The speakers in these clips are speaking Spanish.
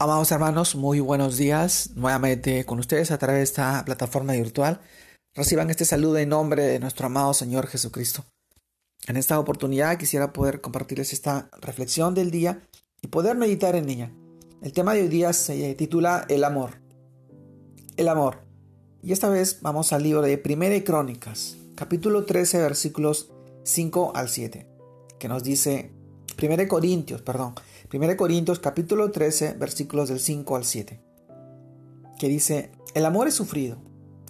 Amados hermanos, muy buenos días nuevamente con ustedes a través de esta plataforma virtual. Reciban este saludo en nombre de nuestro amado Señor Jesucristo. En esta oportunidad quisiera poder compartirles esta reflexión del día y poder meditar en ella. El tema de hoy día se titula El amor. El amor. Y esta vez vamos al libro de Primera y Crónicas, capítulo 13, versículos 5 al 7, que nos dice, Primera Corintios, perdón, 1 Corintios capítulo 13 versículos del 5 al 7, que dice, el amor es sufrido,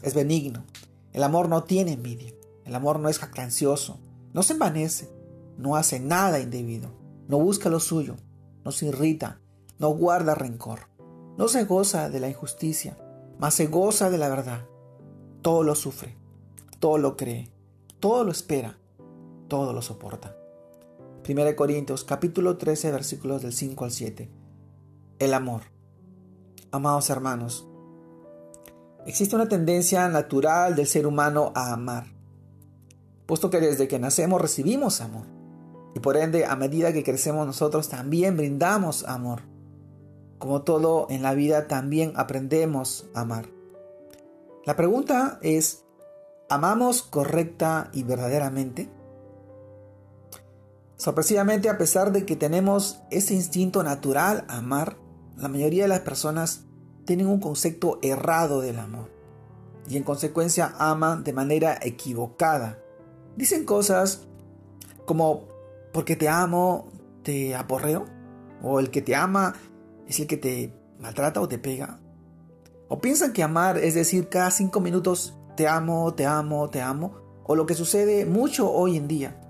es benigno, el amor no tiene envidia, el amor no es jactancioso, no se envanece, no hace nada indebido, no busca lo suyo, no se irrita, no guarda rencor, no se goza de la injusticia, mas se goza de la verdad. Todo lo sufre, todo lo cree, todo lo espera, todo lo soporta. 1 Corintios capítulo 13 versículos del 5 al 7. El amor. Amados hermanos, existe una tendencia natural del ser humano a amar, puesto que desde que nacemos recibimos amor, y por ende a medida que crecemos nosotros también brindamos amor. Como todo en la vida también aprendemos a amar. La pregunta es, ¿amamos correcta y verdaderamente? Sorpresivamente, a pesar de que tenemos ese instinto natural a amar, la mayoría de las personas tienen un concepto errado del amor y en consecuencia aman de manera equivocada. Dicen cosas como porque te amo te aporreo o el que te ama es el que te maltrata o te pega. O piensan que amar es decir cada cinco minutos te amo, te amo, te amo o lo que sucede mucho hoy en día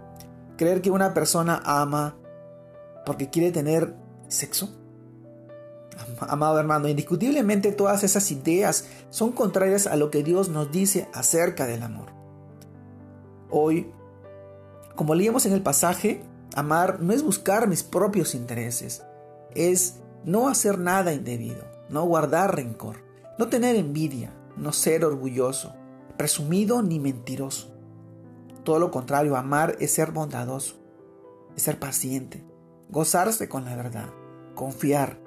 creer que una persona ama porque quiere tener sexo? Amado hermano, indiscutiblemente todas esas ideas son contrarias a lo que Dios nos dice acerca del amor. Hoy, como leíamos en el pasaje, amar no es buscar mis propios intereses, es no hacer nada indebido, no guardar rencor, no tener envidia, no ser orgulloso, presumido ni mentiroso. Todo lo contrario, amar es ser bondadoso, es ser paciente, gozarse con la verdad, confiar,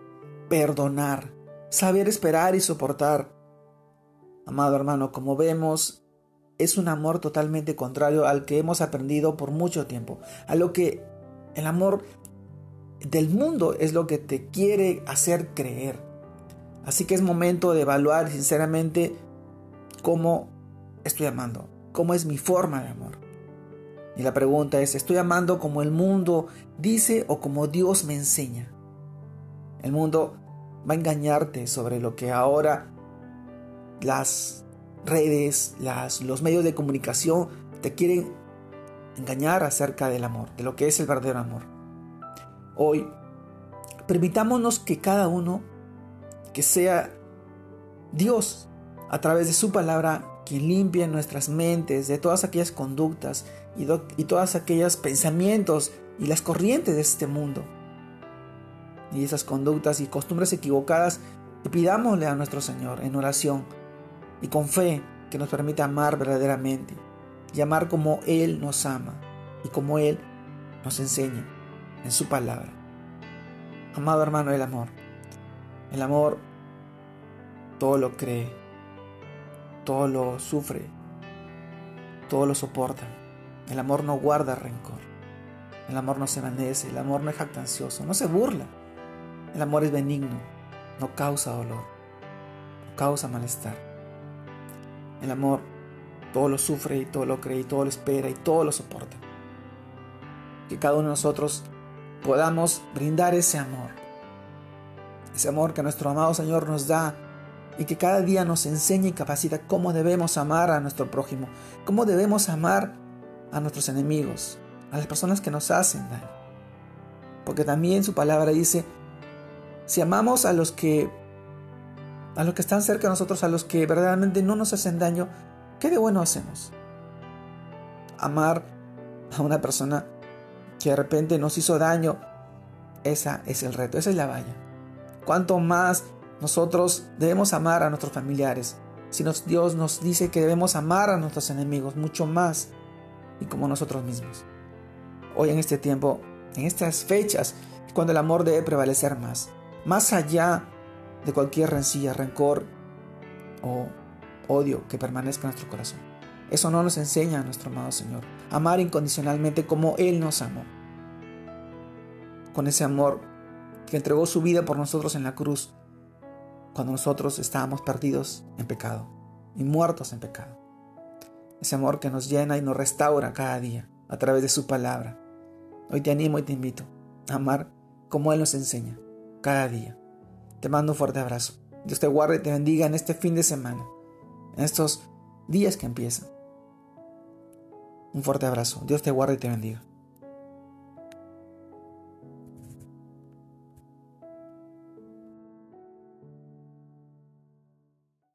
perdonar, saber esperar y soportar. Amado hermano, como vemos, es un amor totalmente contrario al que hemos aprendido por mucho tiempo, a lo que el amor del mundo es lo que te quiere hacer creer. Así que es momento de evaluar sinceramente cómo estoy amando, cómo es mi forma de amor. Y la pregunta es, ¿estoy amando como el mundo dice o como Dios me enseña? El mundo va a engañarte sobre lo que ahora las redes, las, los medios de comunicación te quieren engañar acerca del amor, de lo que es el verdadero amor. Hoy, permitámonos que cada uno, que sea Dios, a través de su palabra, quien limpie nuestras mentes de todas aquellas conductas y, y todas aquellos pensamientos y las corrientes de este mundo. Y esas conductas y costumbres equivocadas, y pidámosle a nuestro Señor en oración y con fe que nos permita amar verdaderamente y amar como Él nos ama y como Él nos enseña en su palabra. Amado hermano, el amor. El amor todo lo cree, todo lo sufre, todo lo soporta. El amor no guarda rencor. El amor no se envanece, el amor no es jactancioso, no se burla. El amor es benigno, no causa dolor, no causa malestar. El amor todo lo sufre y todo lo cree y todo lo espera y todo lo soporta. Que cada uno de nosotros podamos brindar ese amor. Ese amor que nuestro amado Señor nos da y que cada día nos enseña y capacita cómo debemos amar a nuestro prójimo, cómo debemos amar a nuestros enemigos, a las personas que nos hacen daño. Porque también su palabra dice, si amamos a los que a los que están cerca de nosotros, a los que verdaderamente no nos hacen daño, ¿qué de bueno hacemos? Amar a una persona que de repente nos hizo daño, esa es el reto, esa es la valla. Cuanto más nosotros debemos amar a nuestros familiares. Si Dios nos dice que debemos amar a nuestros enemigos mucho más y como nosotros mismos. Hoy en este tiempo, en estas fechas, cuando el amor debe prevalecer más. Más allá de cualquier rencilla, rencor o odio que permanezca en nuestro corazón. Eso no nos enseña nuestro amado Señor. Amar incondicionalmente como Él nos amó. Con ese amor que entregó su vida por nosotros en la cruz, cuando nosotros estábamos perdidos en pecado y muertos en pecado. Ese amor que nos llena y nos restaura cada día a través de su palabra. Hoy te animo y te invito a amar como Él nos enseña, cada día. Te mando un fuerte abrazo. Dios te guarde y te bendiga en este fin de semana, en estos días que empiezan. Un fuerte abrazo. Dios te guarde y te bendiga.